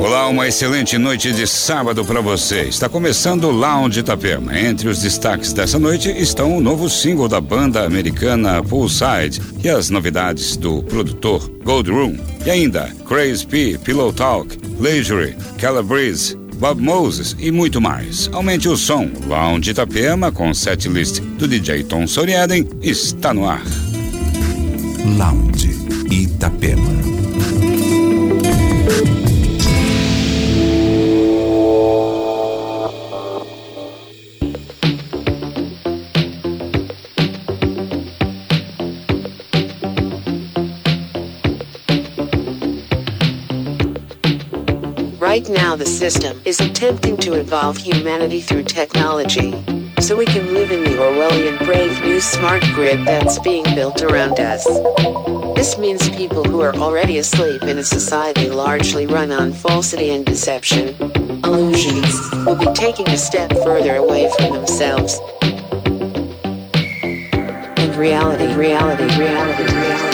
Olá, uma excelente noite de sábado para você. Está começando o Lounge Itapema. Entre os destaques dessa noite estão o novo single da banda americana Poolside e as novidades do produtor Gold Room. E ainda Crazy P, Pillow Talk, Leisure, Calabrese, Bob Moses e muito mais. Aumente o som. Lounge Itapema com setlist do DJ Tom Soriaden está no ar. Lounge Itapema. Now, the system is attempting to evolve humanity through technology. So we can live in the Orwellian brave new smart grid that's being built around us. This means people who are already asleep in a society largely run on falsity and deception, illusions, will be taking a step further away from themselves. And reality, reality, reality, reality.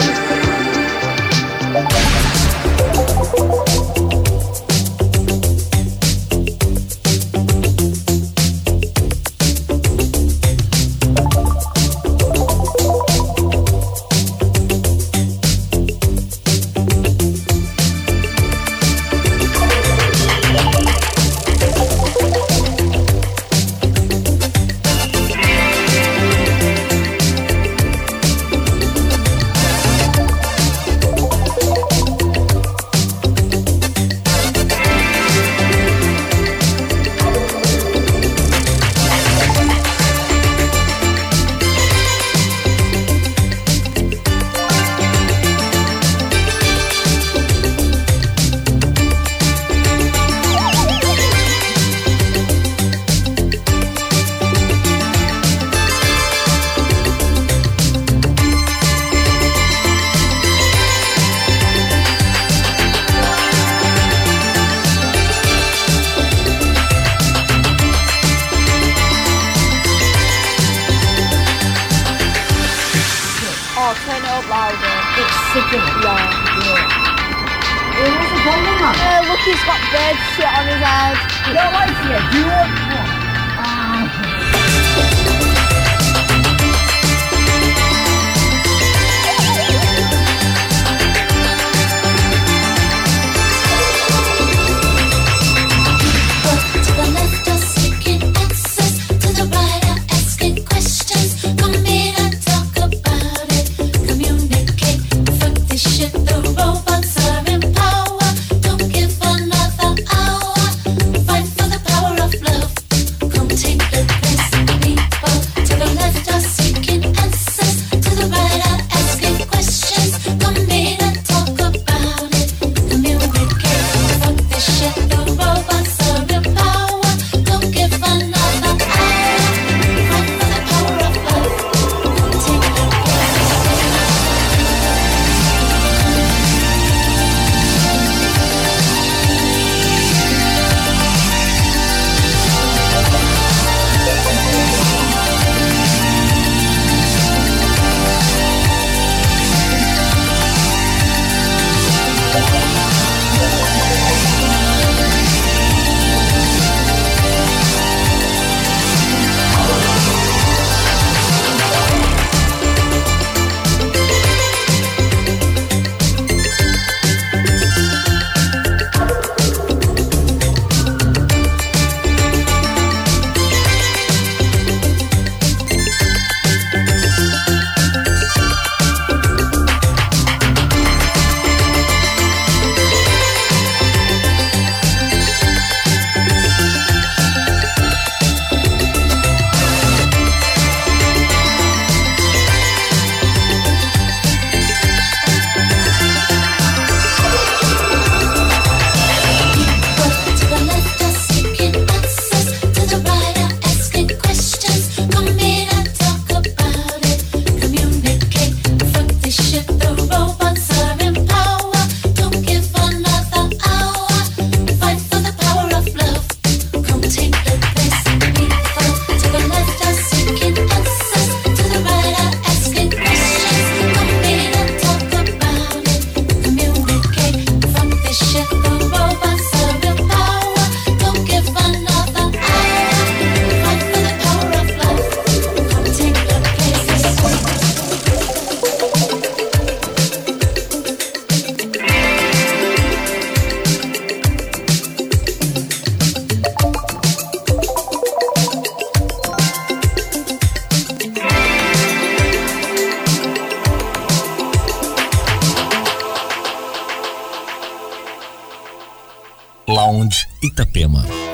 Lounge Itapema.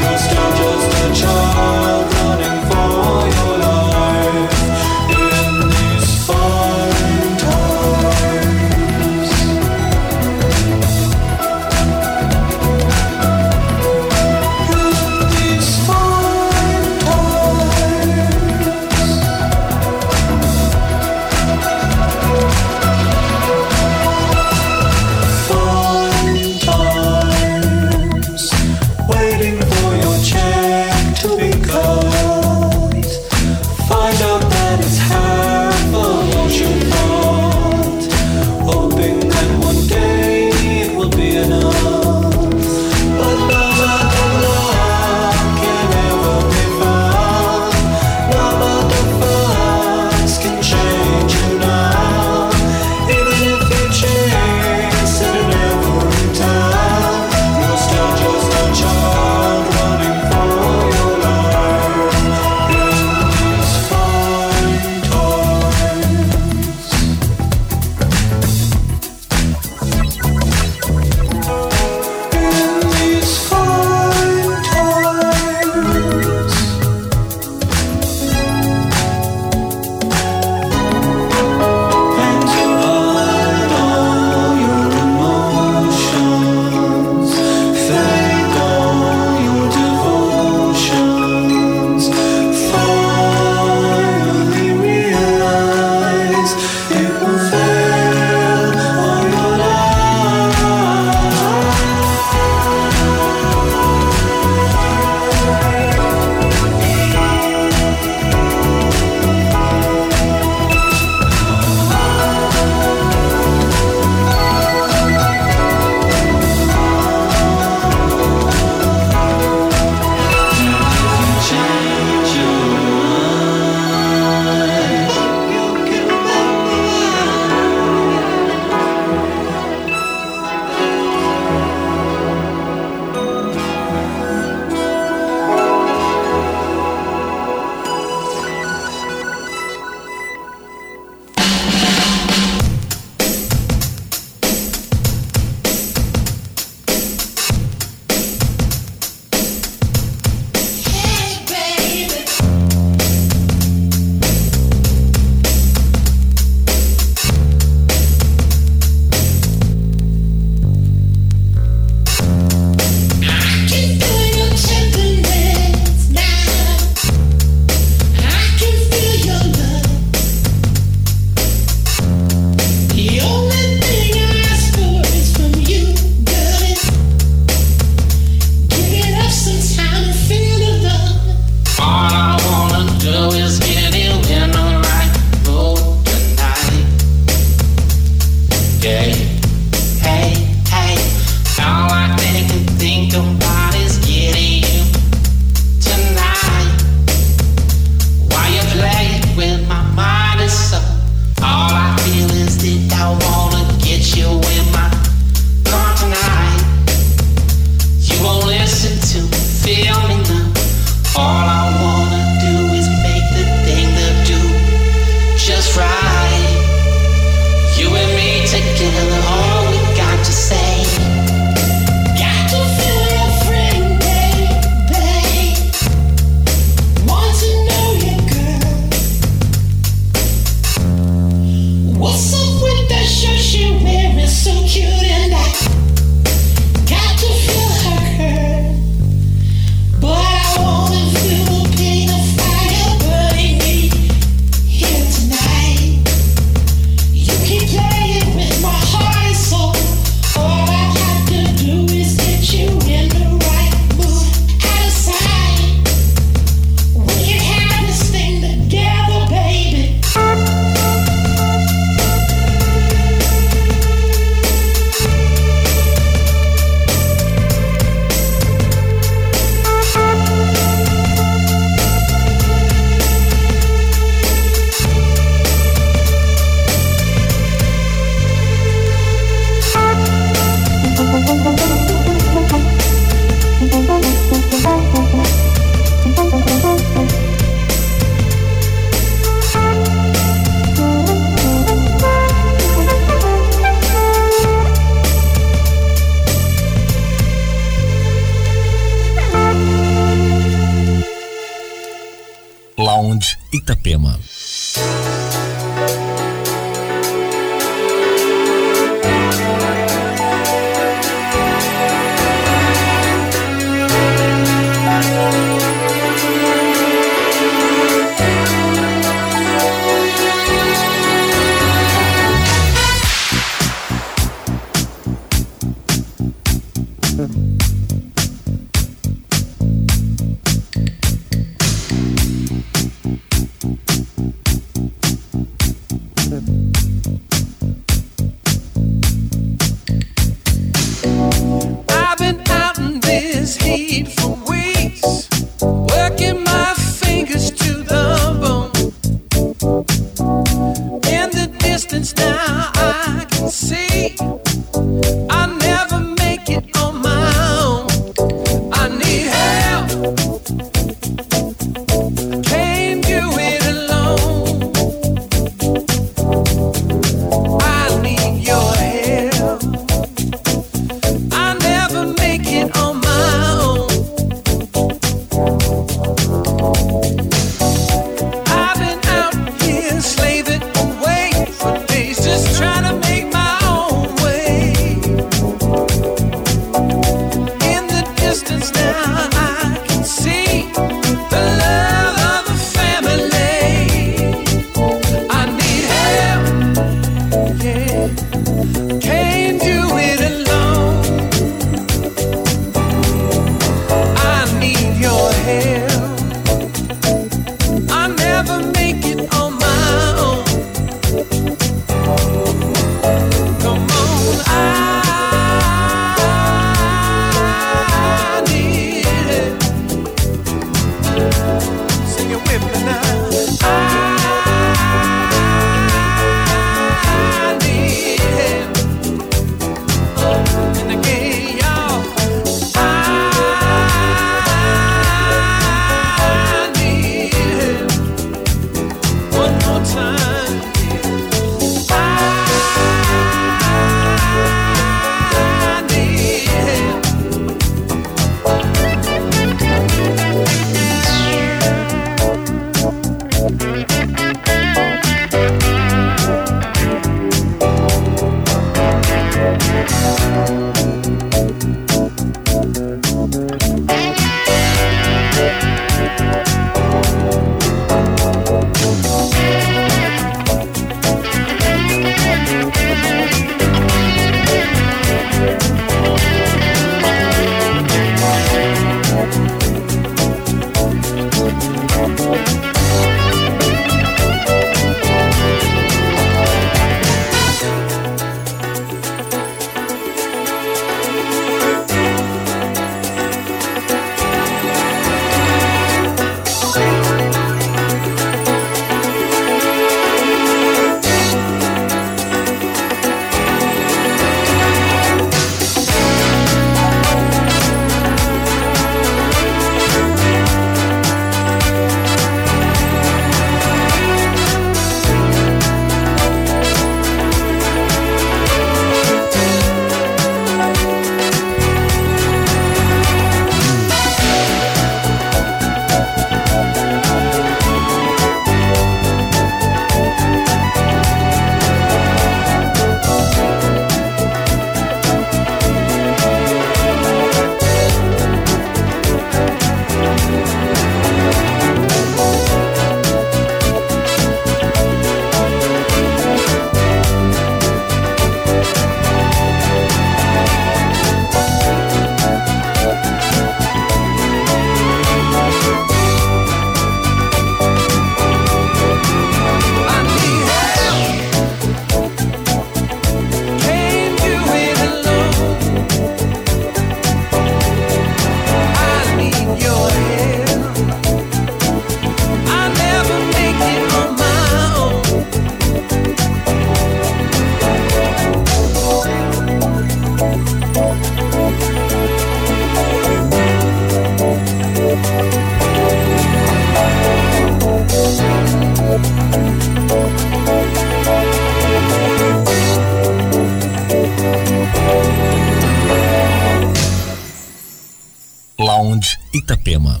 Lounge Itapema.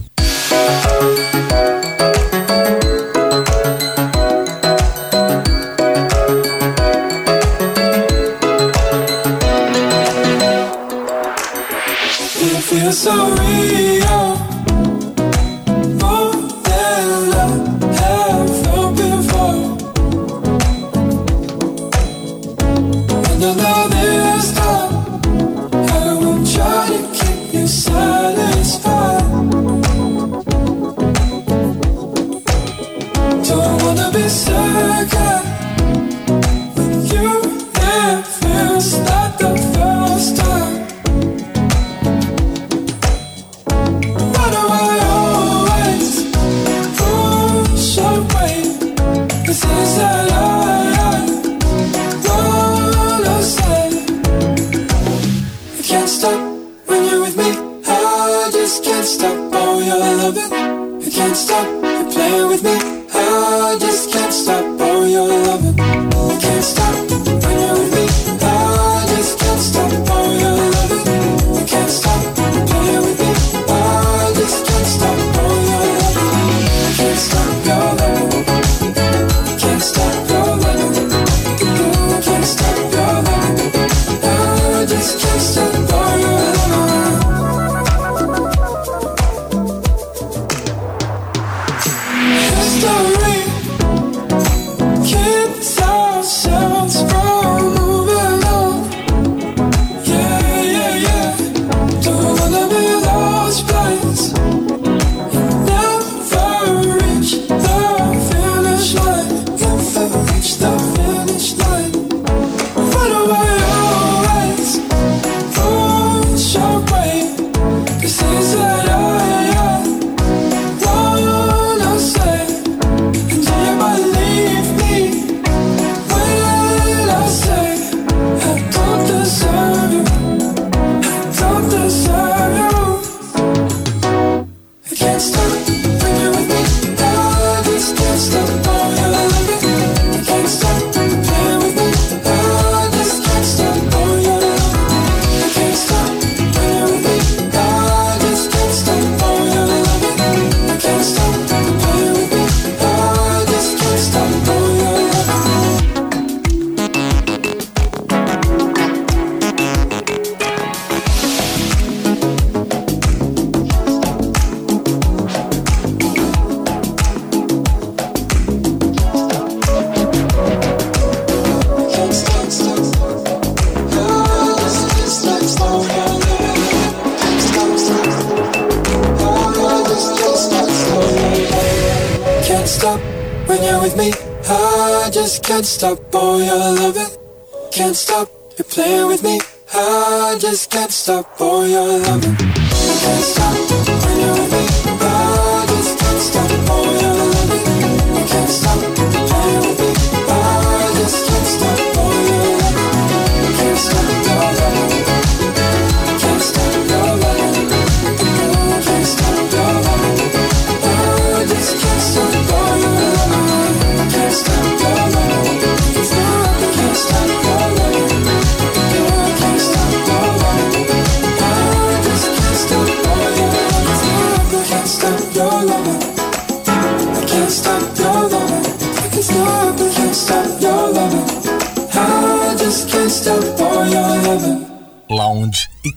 It feels so real.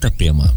Itapema.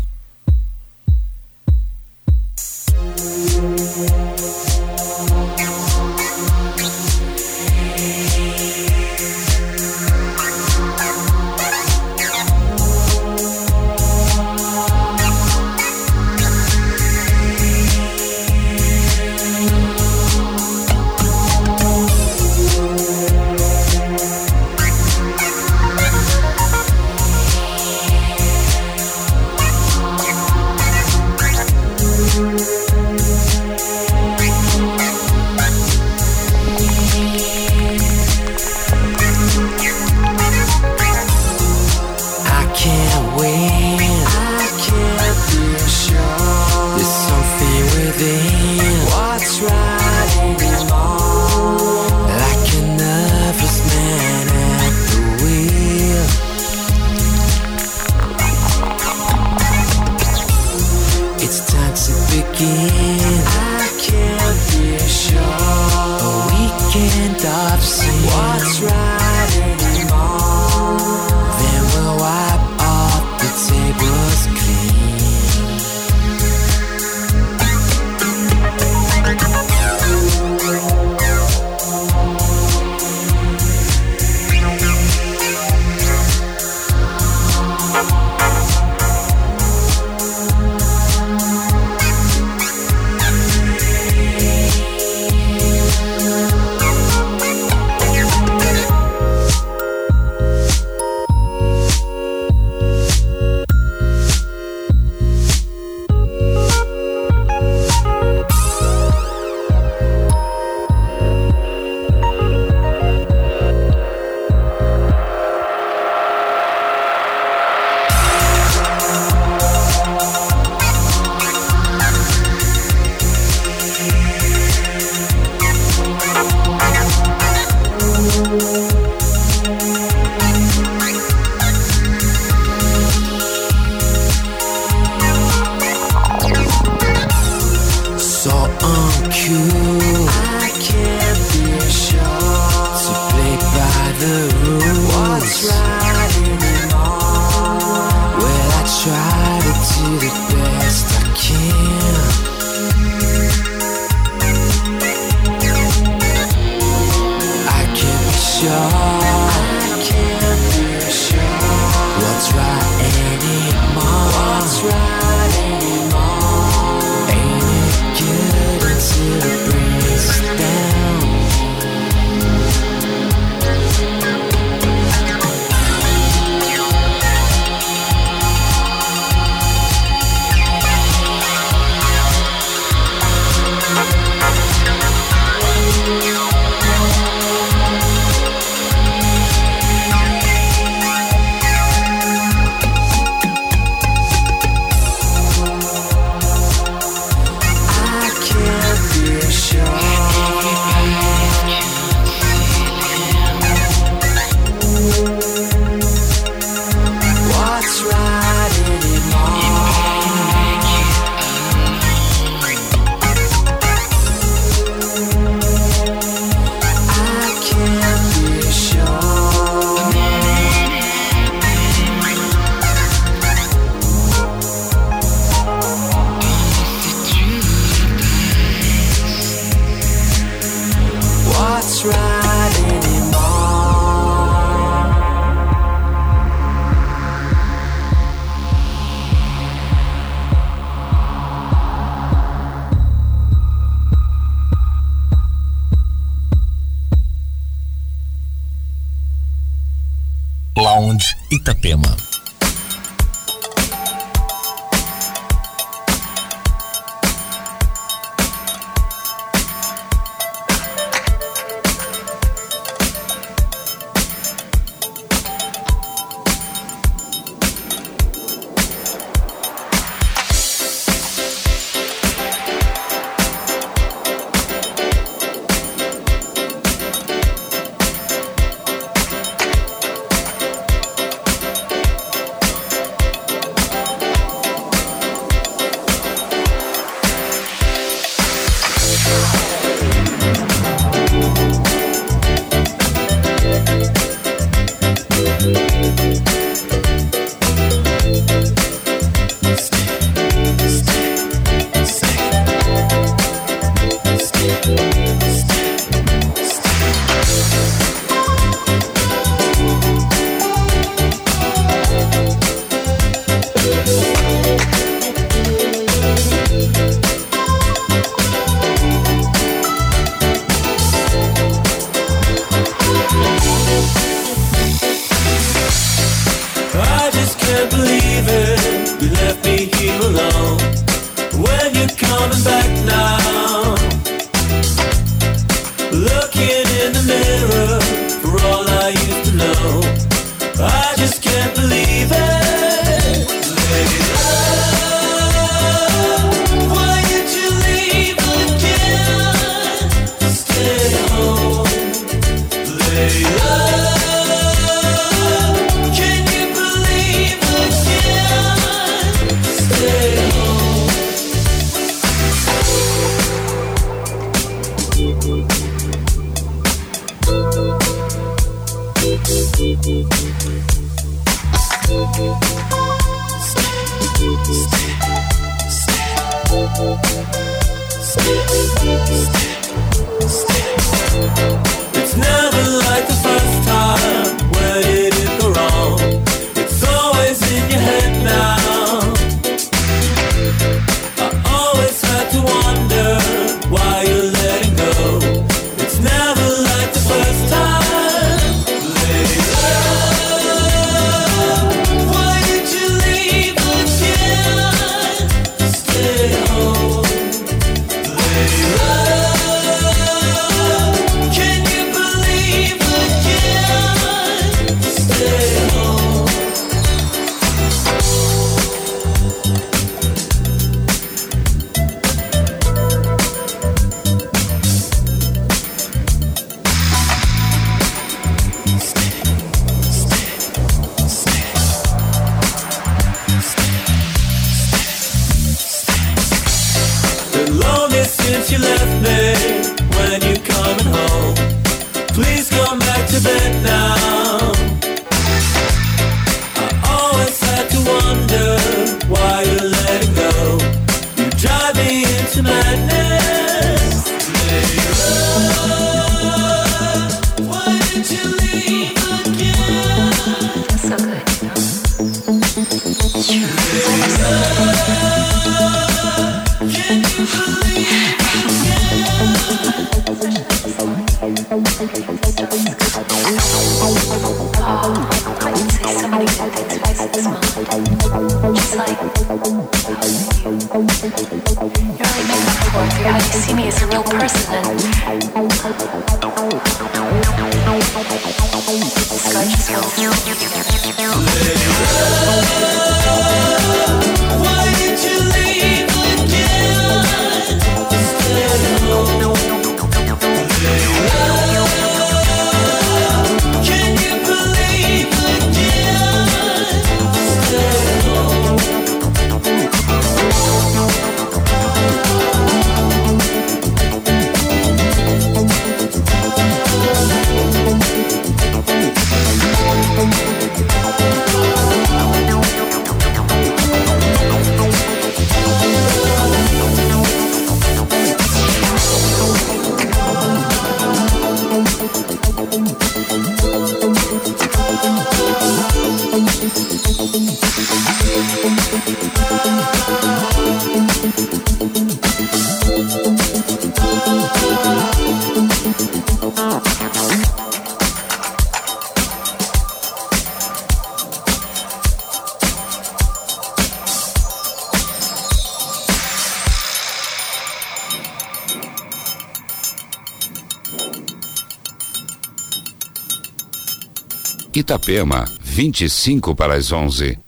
Itapema, 25 para as 11.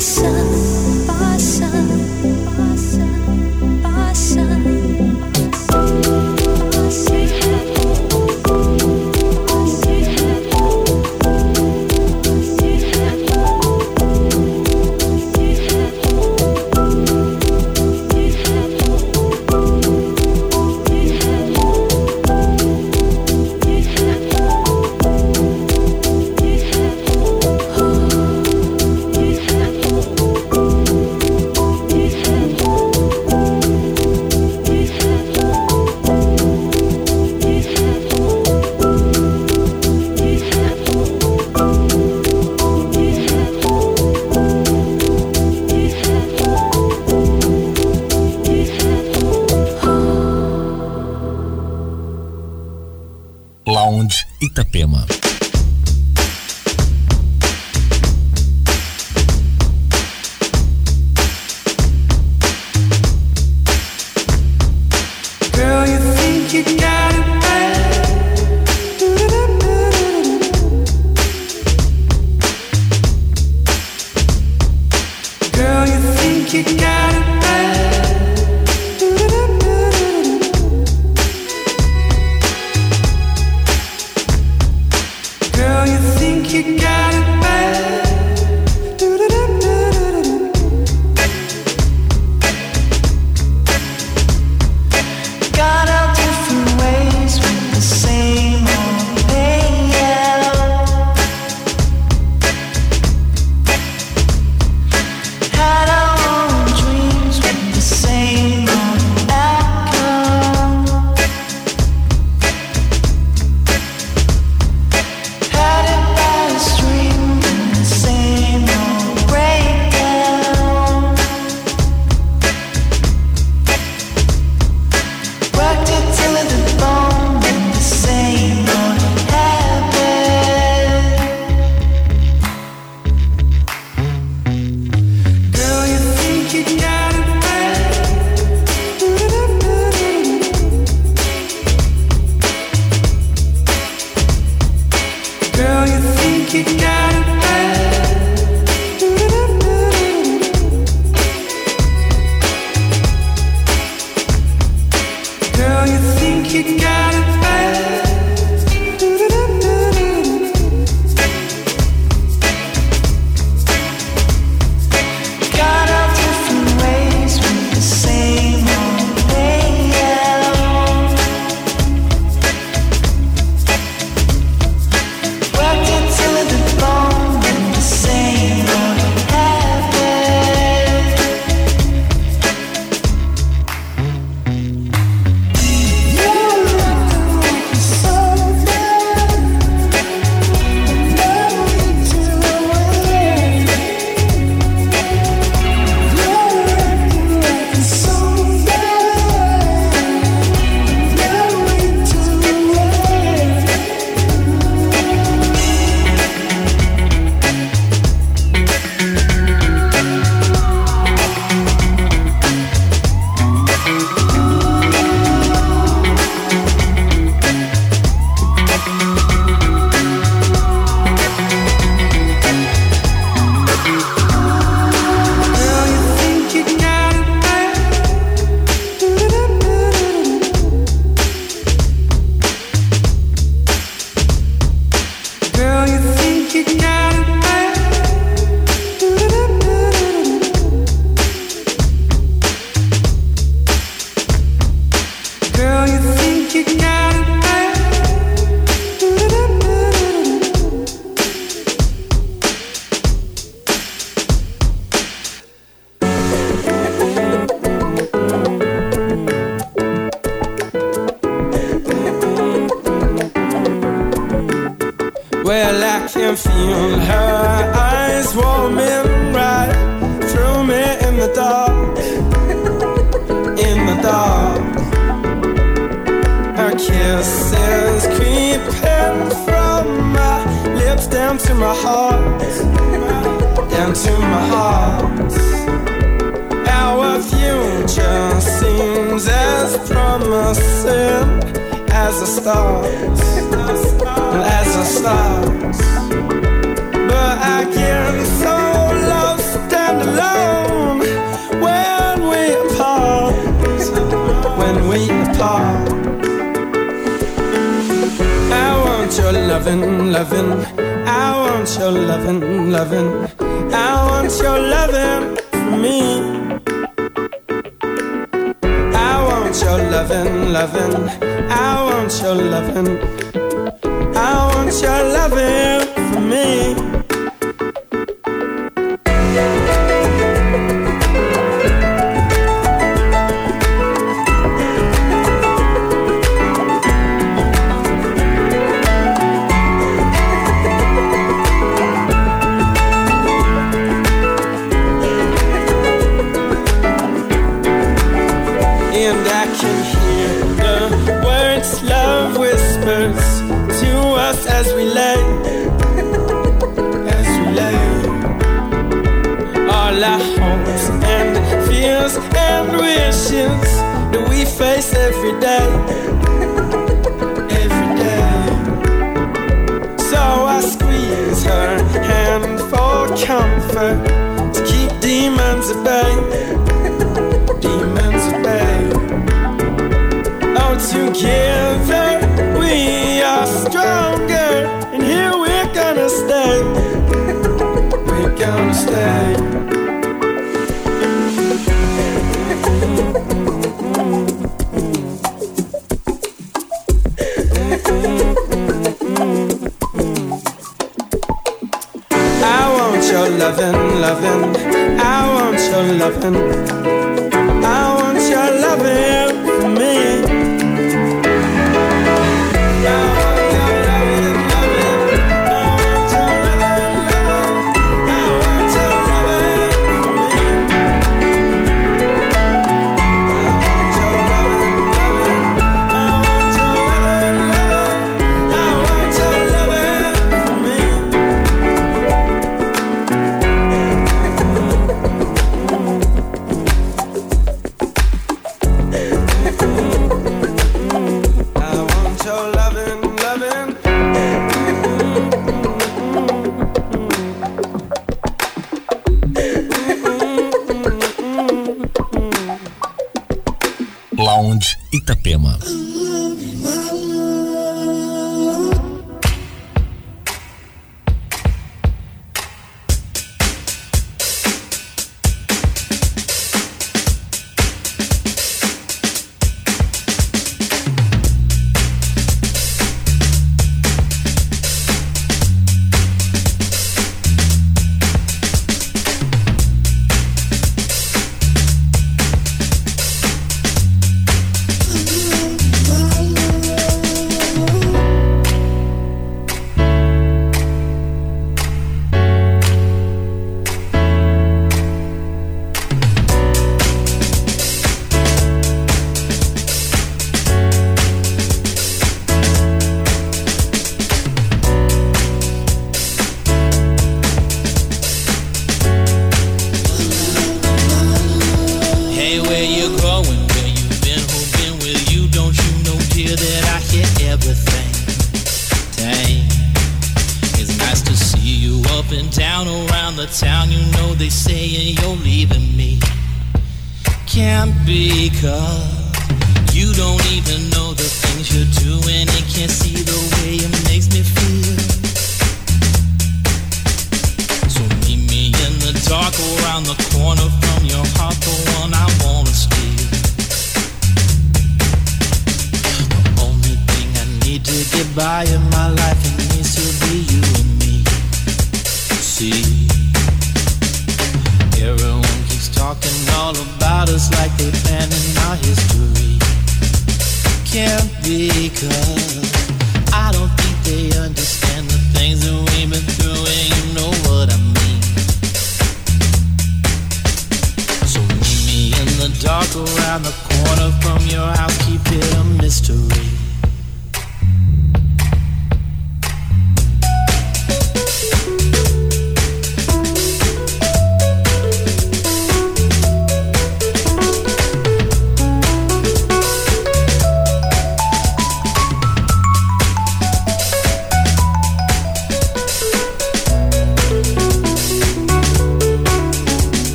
相。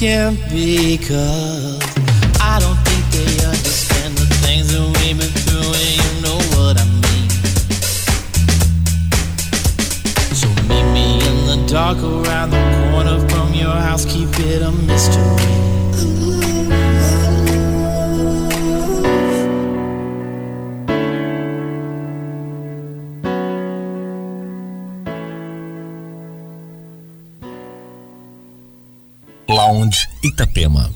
can't because I don't think they understand the things that we've been through, and you know what I mean. So meet me in the dark around the corner from your house, keep it a mystery. Itapema.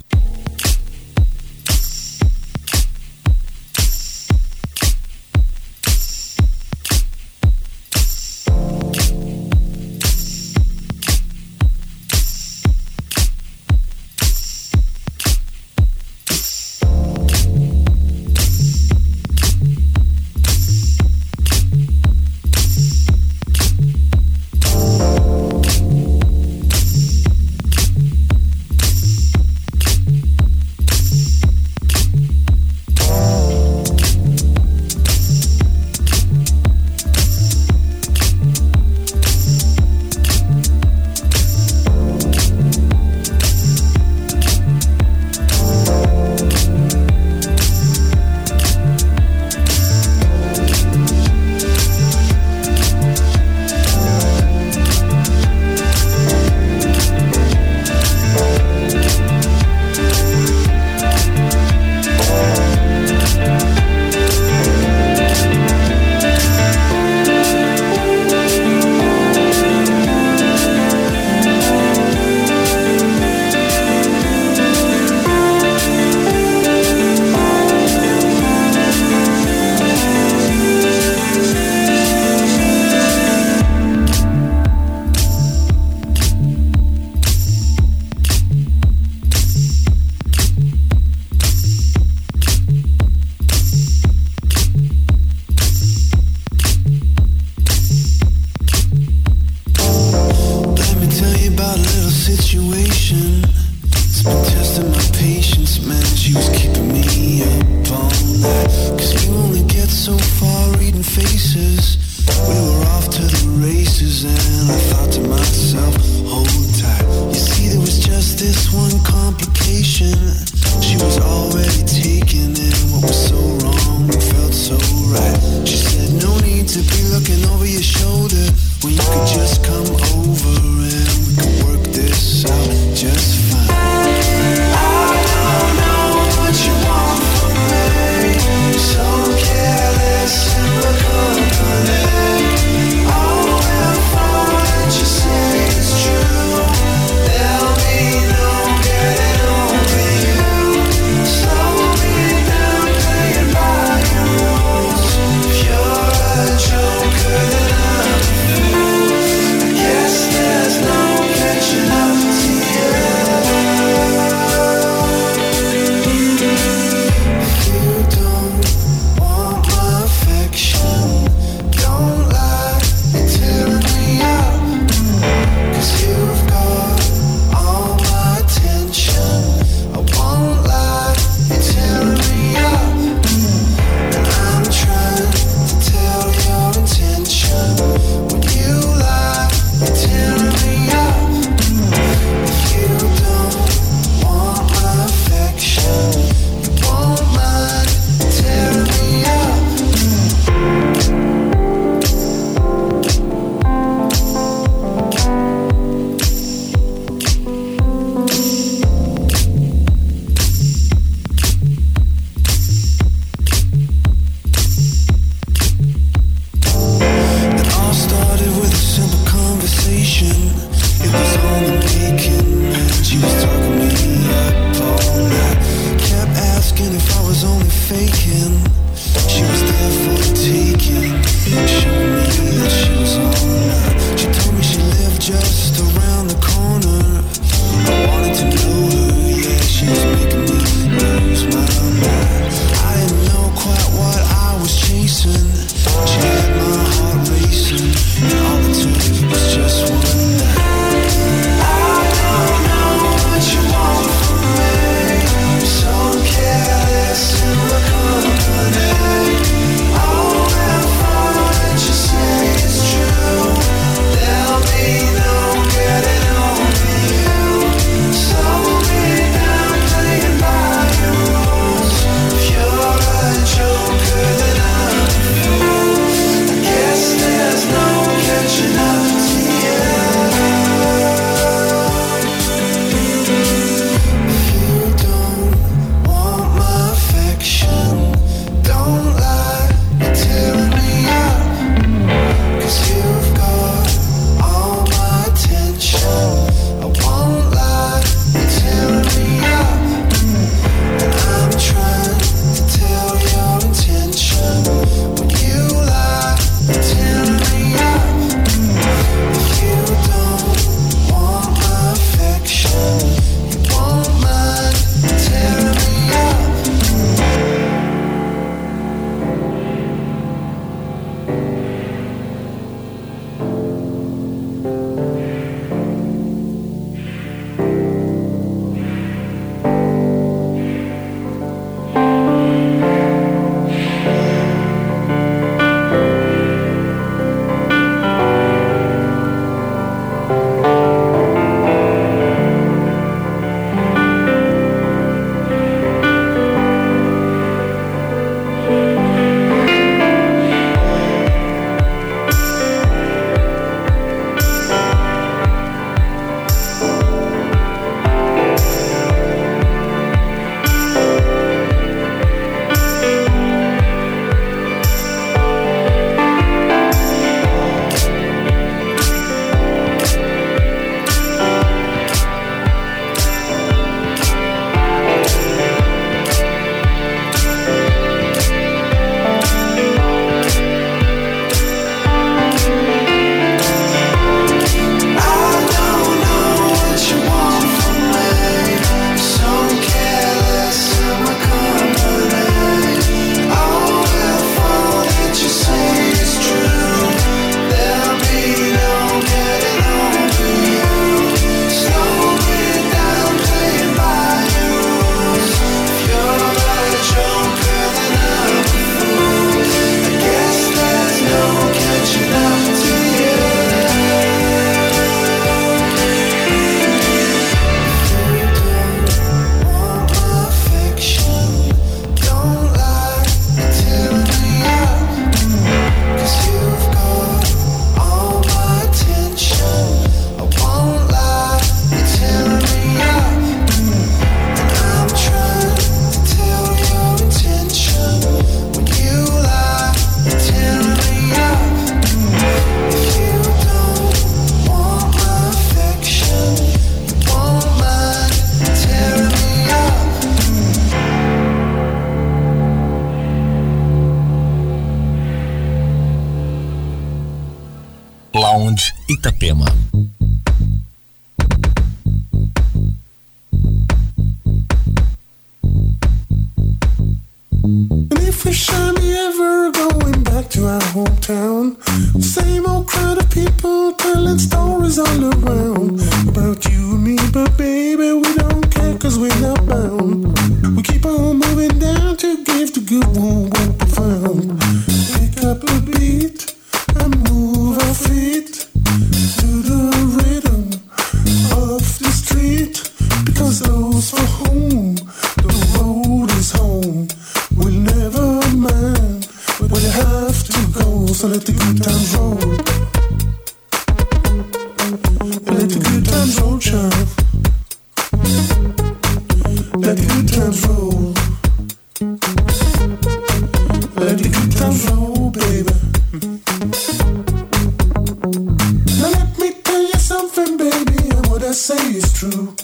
nothing, baby, and what I say is true.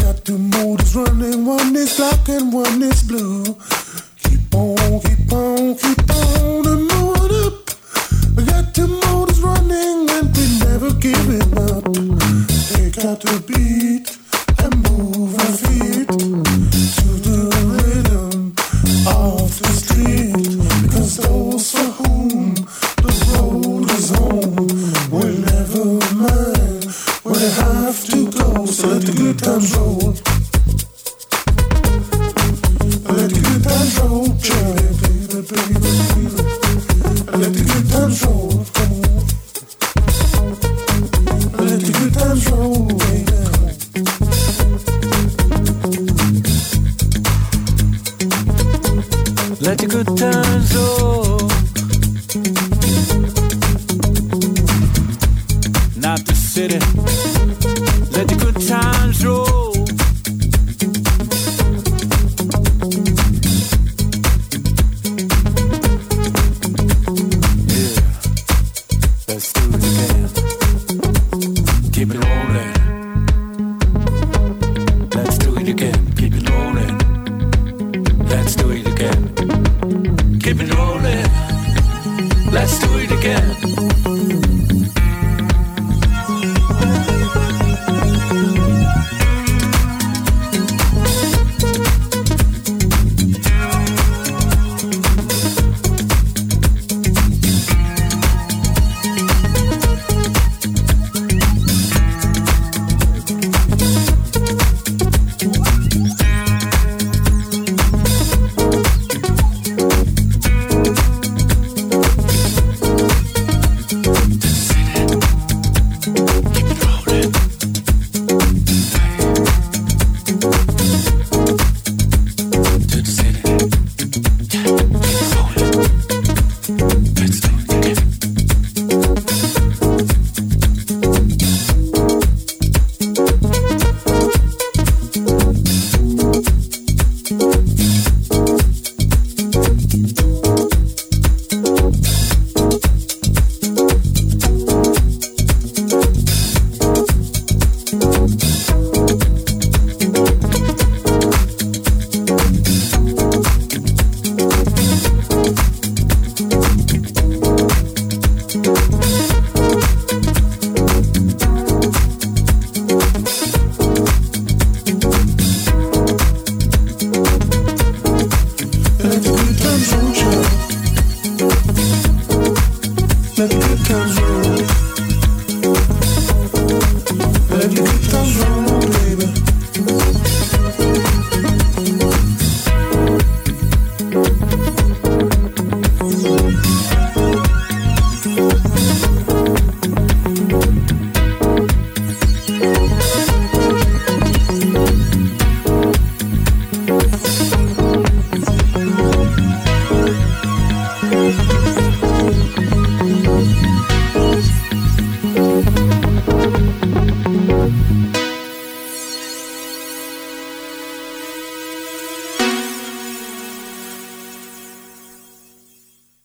Got two motors running, one is black and one is blue. Keep on, keep on, keep on, and moving up. We got two motors running, and we never give it up. They got to beat.